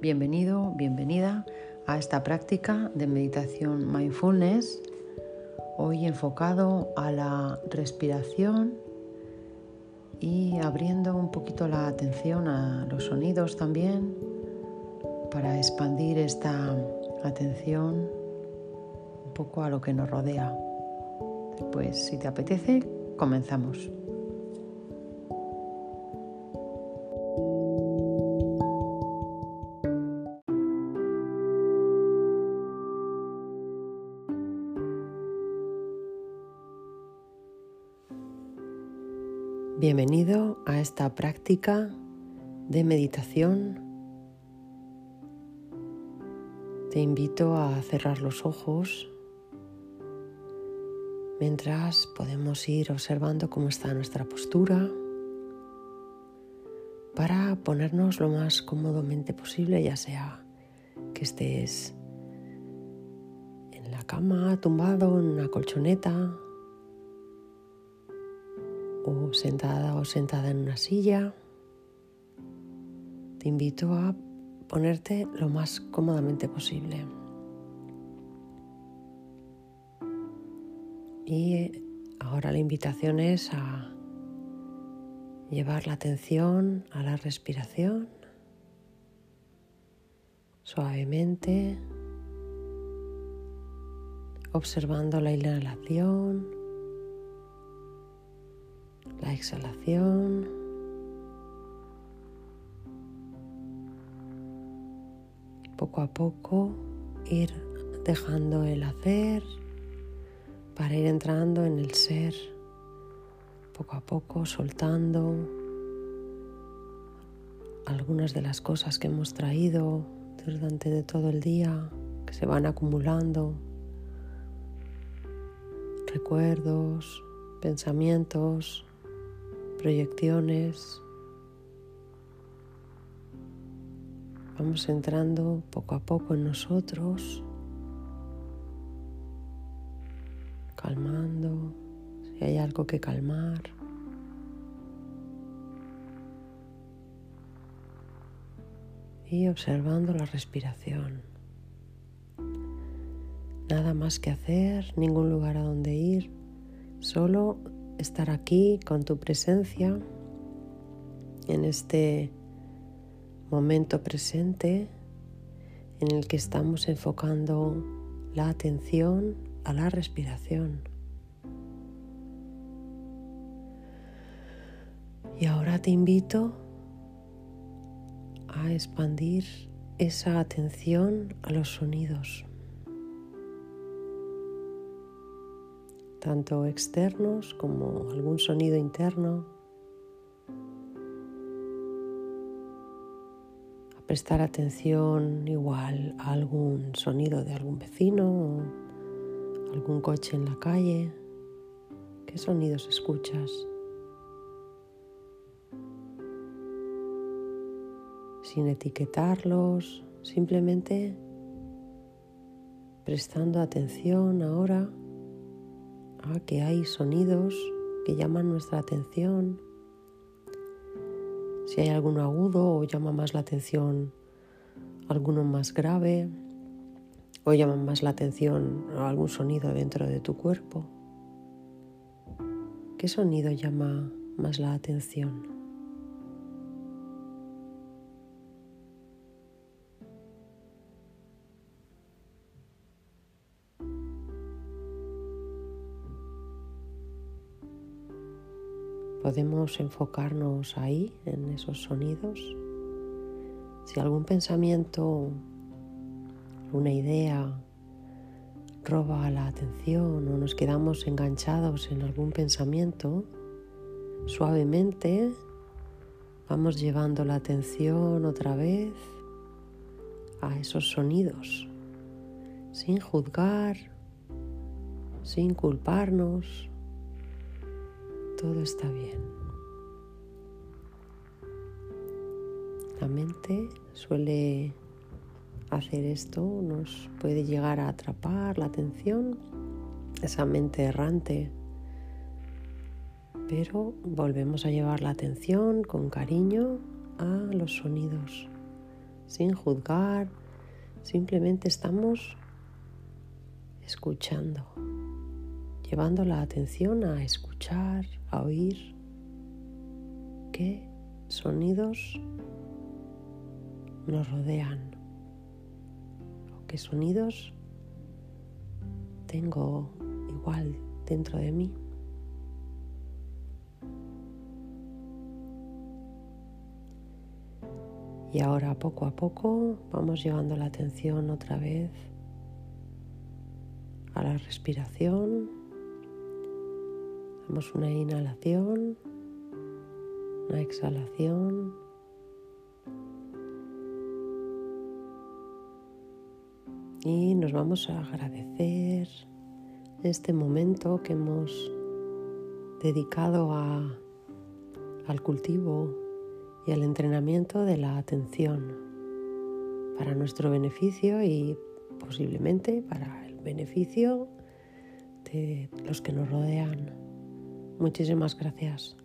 Bienvenido, bienvenida a esta práctica de meditación mindfulness, hoy enfocado a la respiración y abriendo un poquito la atención a los sonidos también para expandir esta atención un poco a lo que nos rodea. Pues si te apetece, comenzamos. Bienvenido a esta práctica de meditación. Te invito a cerrar los ojos mientras podemos ir observando cómo está nuestra postura para ponernos lo más cómodamente posible, ya sea que estés en la cama, tumbado en una colchoneta o sentada o sentada en una silla, te invito a ponerte lo más cómodamente posible. Y ahora la invitación es a llevar la atención a la respiración suavemente, observando la inhalación la exhalación. Poco a poco ir dejando el hacer para ir entrando en el ser. Poco a poco soltando algunas de las cosas que hemos traído durante todo el día, que se van acumulando, recuerdos, pensamientos, proyecciones. Vamos entrando poco a poco en nosotros, calmando si hay algo que calmar. Y observando la respiración. Nada más que hacer, ningún lugar a donde ir, solo estar aquí con tu presencia en este momento presente en el que estamos enfocando la atención a la respiración. Y ahora te invito a expandir esa atención a los sonidos. Tanto externos como algún sonido interno. A prestar atención igual a algún sonido de algún vecino o algún coche en la calle. ¿Qué sonidos escuchas? Sin etiquetarlos, simplemente prestando atención ahora que hay sonidos que llaman nuestra atención. Si hay alguno agudo o llama más la atención alguno más grave o llama más la atención algún sonido dentro de tu cuerpo. ¿Qué sonido llama más la atención? Podemos enfocarnos ahí, en esos sonidos. Si algún pensamiento, una idea roba la atención o nos quedamos enganchados en algún pensamiento, suavemente vamos llevando la atención otra vez a esos sonidos, sin juzgar, sin culparnos, todo está bien. La mente suele hacer esto, nos puede llegar a atrapar la atención, esa mente errante, pero volvemos a llevar la atención con cariño a los sonidos, sin juzgar, simplemente estamos escuchando, llevando la atención a escuchar, a oír qué sonidos nos rodean o qué sonidos tengo igual dentro de mí. Y ahora poco a poco vamos llevando la atención otra vez a la respiración. Damos una inhalación, una exhalación. Y nos vamos a agradecer este momento que hemos dedicado a, al cultivo y al entrenamiento de la atención para nuestro beneficio y posiblemente para el beneficio de los que nos rodean. Muchísimas gracias.